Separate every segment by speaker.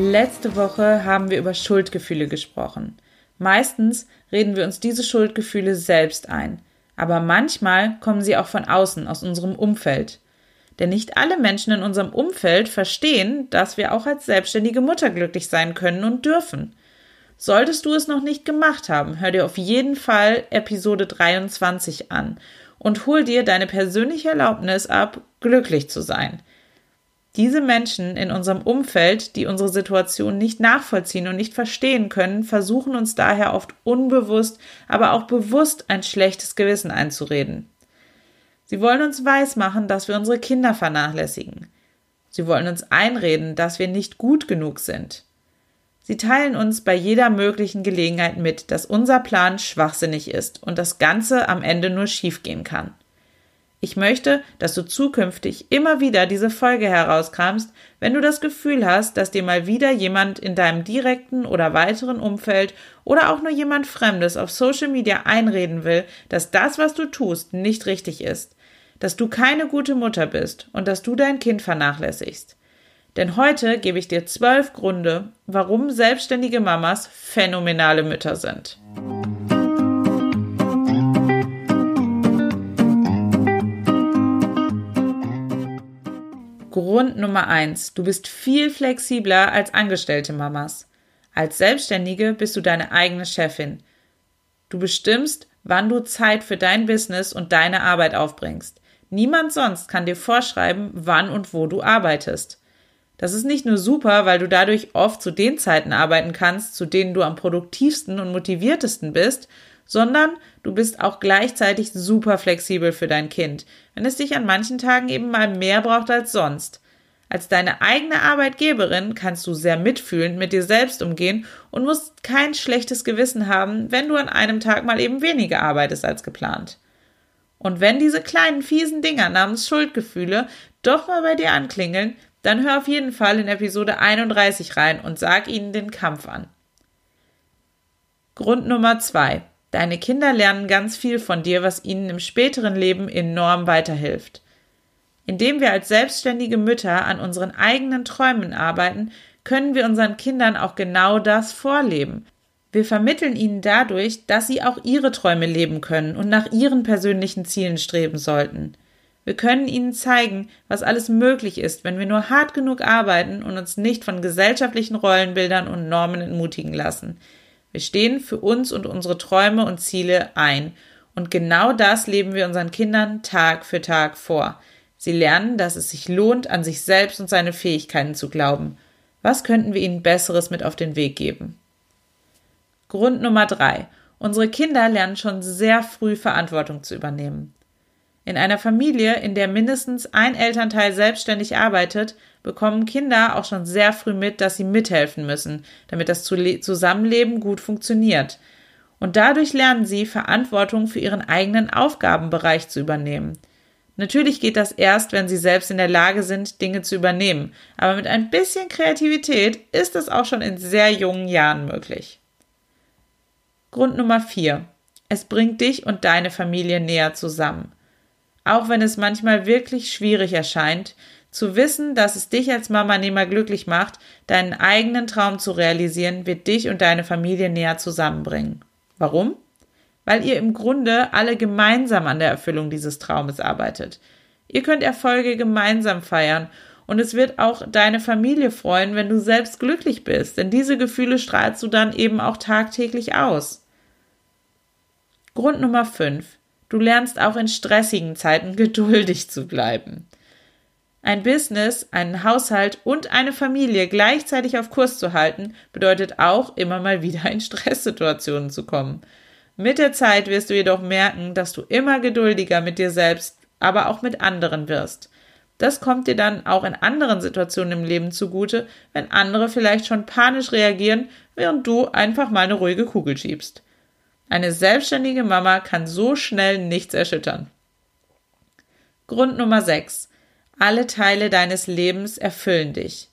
Speaker 1: Letzte Woche haben wir über Schuldgefühle gesprochen. Meistens reden wir uns diese Schuldgefühle selbst ein, aber manchmal kommen sie auch von außen, aus unserem Umfeld. Denn nicht alle Menschen in unserem Umfeld verstehen, dass wir auch als selbstständige Mutter glücklich sein können und dürfen. Solltest du es noch nicht gemacht haben, hör dir auf jeden Fall Episode 23 an und hol dir deine persönliche Erlaubnis ab, glücklich zu sein. Diese Menschen in unserem Umfeld, die unsere Situation nicht nachvollziehen und nicht verstehen können, versuchen uns daher oft unbewusst, aber auch bewusst ein schlechtes Gewissen einzureden. Sie wollen uns weismachen, dass wir unsere Kinder vernachlässigen. Sie wollen uns einreden, dass wir nicht gut genug sind. Sie teilen uns bei jeder möglichen Gelegenheit mit, dass unser Plan schwachsinnig ist und das Ganze am Ende nur schiefgehen kann. Ich möchte, dass du zukünftig immer wieder diese Folge herauskramst, wenn du das Gefühl hast, dass dir mal wieder jemand in deinem direkten oder weiteren Umfeld oder auch nur jemand Fremdes auf Social Media einreden will, dass das, was du tust, nicht richtig ist, dass du keine gute Mutter bist und dass du dein Kind vernachlässigst. Denn heute gebe ich dir zwölf Gründe, warum selbstständige Mamas phänomenale Mütter sind. Grund Nummer eins: Du bist viel flexibler als angestellte Mamas. Als Selbstständige bist du deine eigene Chefin. Du bestimmst, wann du Zeit für dein Business und deine Arbeit aufbringst. Niemand sonst kann dir vorschreiben, wann und wo du arbeitest. Das ist nicht nur super, weil du dadurch oft zu den Zeiten arbeiten kannst, zu denen du am produktivsten und motiviertesten bist, sondern du bist auch gleichzeitig super flexibel für dein Kind, wenn es dich an manchen Tagen eben mal mehr braucht als sonst. Als deine eigene Arbeitgeberin kannst du sehr mitfühlend mit dir selbst umgehen und musst kein schlechtes Gewissen haben, wenn du an einem Tag mal eben weniger arbeitest als geplant. Und wenn diese kleinen fiesen Dinger namens Schuldgefühle doch mal bei dir anklingeln, dann hör auf jeden Fall in Episode 31 rein und sag ihnen den Kampf an. Grund Nummer zwei. Deine Kinder lernen ganz viel von dir, was ihnen im späteren Leben enorm weiterhilft. Indem wir als selbstständige Mütter an unseren eigenen Träumen arbeiten, können wir unseren Kindern auch genau das vorleben. Wir vermitteln ihnen dadurch, dass sie auch ihre Träume leben können und nach ihren persönlichen Zielen streben sollten. Wir können ihnen zeigen, was alles möglich ist, wenn wir nur hart genug arbeiten und uns nicht von gesellschaftlichen Rollenbildern und Normen entmutigen lassen. Wir stehen für uns und unsere Träume und Ziele ein. Und genau das leben wir unseren Kindern Tag für Tag vor. Sie lernen, dass es sich lohnt, an sich selbst und seine Fähigkeiten zu glauben. Was könnten wir ihnen Besseres mit auf den Weg geben? Grund Nummer drei. Unsere Kinder lernen schon sehr früh Verantwortung zu übernehmen. In einer Familie, in der mindestens ein Elternteil selbstständig arbeitet, bekommen Kinder auch schon sehr früh mit, dass sie mithelfen müssen, damit das Zusammenleben gut funktioniert. Und dadurch lernen sie, Verantwortung für ihren eigenen Aufgabenbereich zu übernehmen. Natürlich geht das erst, wenn sie selbst in der Lage sind, Dinge zu übernehmen, aber mit ein bisschen Kreativität ist es auch schon in sehr jungen Jahren möglich. Grund Nummer vier: Es bringt dich und deine Familie näher zusammen auch wenn es manchmal wirklich schwierig erscheint, zu wissen, dass es dich als Mama Nehmer glücklich macht, deinen eigenen Traum zu realisieren, wird dich und deine Familie näher zusammenbringen. Warum? Weil ihr im Grunde alle gemeinsam an der Erfüllung dieses Traumes arbeitet. Ihr könnt Erfolge gemeinsam feiern und es wird auch deine Familie freuen, wenn du selbst glücklich bist, denn diese Gefühle strahlst du dann eben auch tagtäglich aus. Grund Nummer 5. Du lernst auch in stressigen Zeiten geduldig zu bleiben. Ein Business, einen Haushalt und eine Familie gleichzeitig auf Kurs zu halten, bedeutet auch immer mal wieder in Stresssituationen zu kommen. Mit der Zeit wirst du jedoch merken, dass du immer geduldiger mit dir selbst, aber auch mit anderen wirst. Das kommt dir dann auch in anderen Situationen im Leben zugute, wenn andere vielleicht schon panisch reagieren, während du einfach mal eine ruhige Kugel schiebst. Eine selbstständige Mama kann so schnell nichts erschüttern. Grund Nummer 6. Alle Teile deines Lebens erfüllen dich.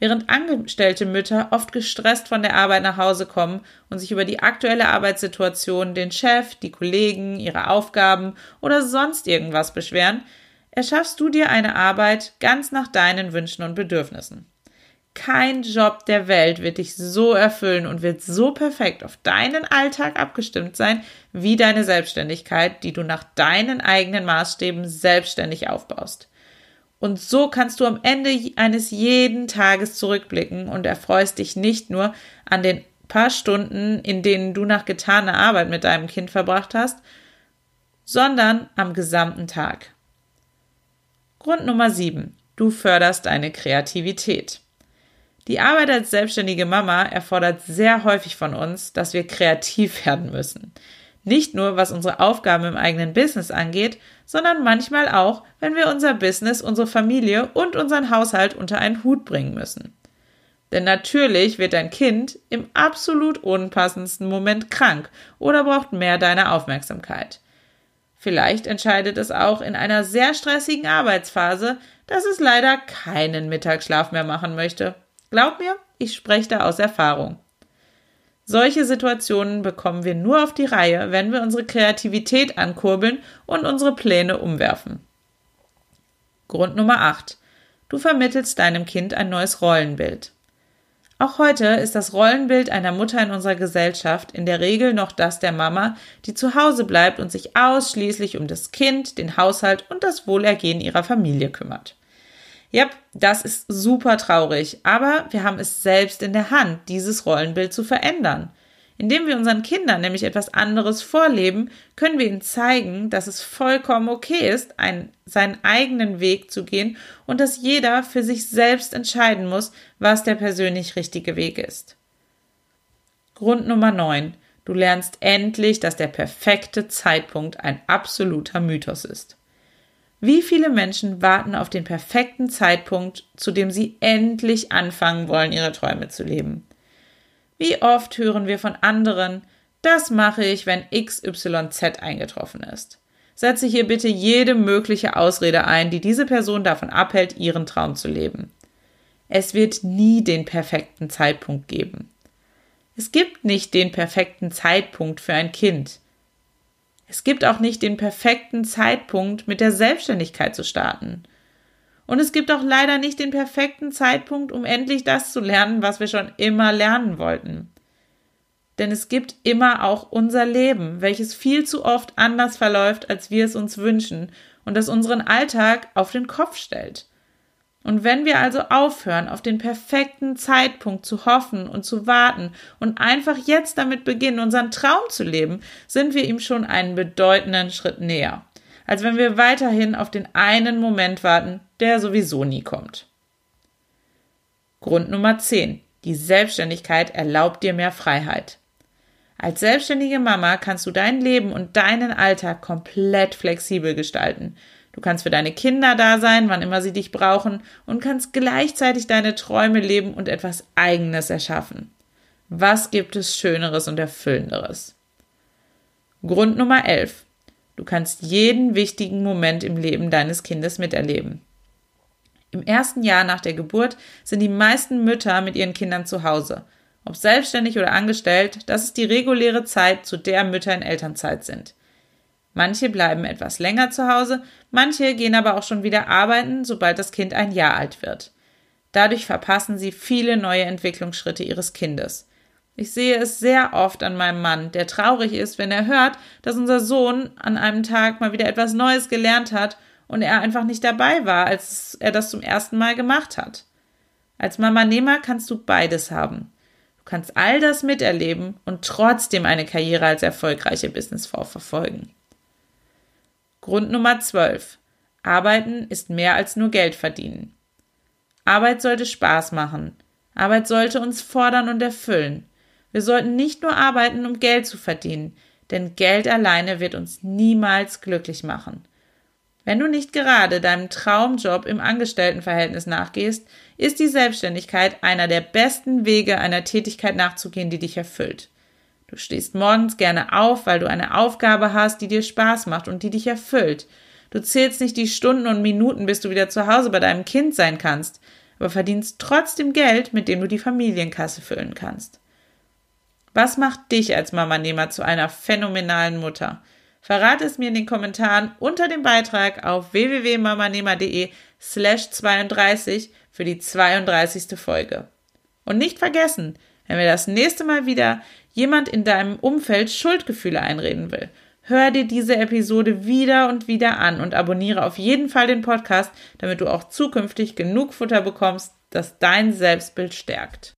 Speaker 1: Während angestellte Mütter oft gestresst von der Arbeit nach Hause kommen und sich über die aktuelle Arbeitssituation, den Chef, die Kollegen, ihre Aufgaben oder sonst irgendwas beschweren, erschaffst du dir eine Arbeit ganz nach deinen Wünschen und Bedürfnissen. Kein Job der Welt wird dich so erfüllen und wird so perfekt auf deinen Alltag abgestimmt sein, wie deine Selbstständigkeit, die du nach deinen eigenen Maßstäben selbstständig aufbaust. Und so kannst du am Ende eines jeden Tages zurückblicken und erfreust dich nicht nur an den paar Stunden, in denen du nach getaner Arbeit mit deinem Kind verbracht hast, sondern am gesamten Tag. Grund Nummer 7. Du förderst deine Kreativität. Die Arbeit als selbstständige Mama erfordert sehr häufig von uns, dass wir kreativ werden müssen. Nicht nur, was unsere Aufgaben im eigenen Business angeht, sondern manchmal auch, wenn wir unser Business, unsere Familie und unseren Haushalt unter einen Hut bringen müssen. Denn natürlich wird dein Kind im absolut unpassendsten Moment krank oder braucht mehr deine Aufmerksamkeit. Vielleicht entscheidet es auch in einer sehr stressigen Arbeitsphase, dass es leider keinen Mittagsschlaf mehr machen möchte. Glaub mir, ich spreche da aus Erfahrung. Solche Situationen bekommen wir nur auf die Reihe, wenn wir unsere Kreativität ankurbeln und unsere Pläne umwerfen. Grund Nummer 8. Du vermittelst deinem Kind ein neues Rollenbild. Auch heute ist das Rollenbild einer Mutter in unserer Gesellschaft in der Regel noch das der Mama, die zu Hause bleibt und sich ausschließlich um das Kind, den Haushalt und das Wohlergehen ihrer Familie kümmert. Ja, das ist super traurig, aber wir haben es selbst in der Hand, dieses Rollenbild zu verändern. Indem wir unseren Kindern nämlich etwas anderes vorleben, können wir ihnen zeigen, dass es vollkommen okay ist, einen, seinen eigenen Weg zu gehen und dass jeder für sich selbst entscheiden muss, was der persönlich richtige Weg ist. Grund Nummer 9. Du lernst endlich, dass der perfekte Zeitpunkt ein absoluter Mythos ist. Wie viele Menschen warten auf den perfekten Zeitpunkt, zu dem sie endlich anfangen wollen, ihre Träume zu leben? Wie oft hören wir von anderen, das mache ich, wenn XYZ eingetroffen ist. Setze hier bitte jede mögliche Ausrede ein, die diese Person davon abhält, ihren Traum zu leben. Es wird nie den perfekten Zeitpunkt geben. Es gibt nicht den perfekten Zeitpunkt für ein Kind. Es gibt auch nicht den perfekten Zeitpunkt, mit der Selbstständigkeit zu starten. Und es gibt auch leider nicht den perfekten Zeitpunkt, um endlich das zu lernen, was wir schon immer lernen wollten. Denn es gibt immer auch unser Leben, welches viel zu oft anders verläuft, als wir es uns wünschen und das unseren Alltag auf den Kopf stellt. Und wenn wir also aufhören, auf den perfekten Zeitpunkt zu hoffen und zu warten und einfach jetzt damit beginnen, unseren Traum zu leben, sind wir ihm schon einen bedeutenden Schritt näher, als wenn wir weiterhin auf den einen Moment warten, der sowieso nie kommt. Grund Nummer 10. Die Selbstständigkeit erlaubt dir mehr Freiheit. Als selbstständige Mama kannst du dein Leben und deinen Alltag komplett flexibel gestalten. Du kannst für deine Kinder da sein, wann immer sie dich brauchen und kannst gleichzeitig deine Träume leben und etwas Eigenes erschaffen. Was gibt es Schöneres und Erfüllenderes? Grund Nummer 11. Du kannst jeden wichtigen Moment im Leben deines Kindes miterleben. Im ersten Jahr nach der Geburt sind die meisten Mütter mit ihren Kindern zu Hause. Ob selbstständig oder angestellt, das ist die reguläre Zeit, zu der Mütter in Elternzeit sind. Manche bleiben etwas länger zu Hause, manche gehen aber auch schon wieder arbeiten, sobald das Kind ein Jahr alt wird. Dadurch verpassen sie viele neue Entwicklungsschritte ihres Kindes. Ich sehe es sehr oft an meinem Mann, der traurig ist, wenn er hört, dass unser Sohn an einem Tag mal wieder etwas Neues gelernt hat und er einfach nicht dabei war, als er das zum ersten Mal gemacht hat. Als Mama Nehmer kannst du beides haben. Du kannst all das miterleben und trotzdem eine Karriere als erfolgreiche Businessfrau verfolgen. Grund Nummer 12. Arbeiten ist mehr als nur Geld verdienen. Arbeit sollte Spaß machen. Arbeit sollte uns fordern und erfüllen. Wir sollten nicht nur arbeiten, um Geld zu verdienen, denn Geld alleine wird uns niemals glücklich machen. Wenn du nicht gerade deinem Traumjob im Angestelltenverhältnis nachgehst, ist die Selbstständigkeit einer der besten Wege, einer Tätigkeit nachzugehen, die dich erfüllt. Du stehst morgens gerne auf, weil du eine Aufgabe hast, die dir Spaß macht und die dich erfüllt. Du zählst nicht die Stunden und Minuten, bis du wieder zu Hause bei deinem Kind sein kannst, aber verdienst trotzdem Geld, mit dem du die Familienkasse füllen kannst. Was macht dich als Mamanehmer zu einer phänomenalen Mutter? Verrate es mir in den Kommentaren unter dem Beitrag auf www.mamanehmer.de slash 32 für die 32. Folge. Und nicht vergessen, wenn wir das nächste Mal wieder jemand in deinem Umfeld Schuldgefühle einreden will, hör dir diese Episode wieder und wieder an und abonniere auf jeden Fall den Podcast, damit du auch zukünftig genug Futter bekommst, das dein Selbstbild stärkt.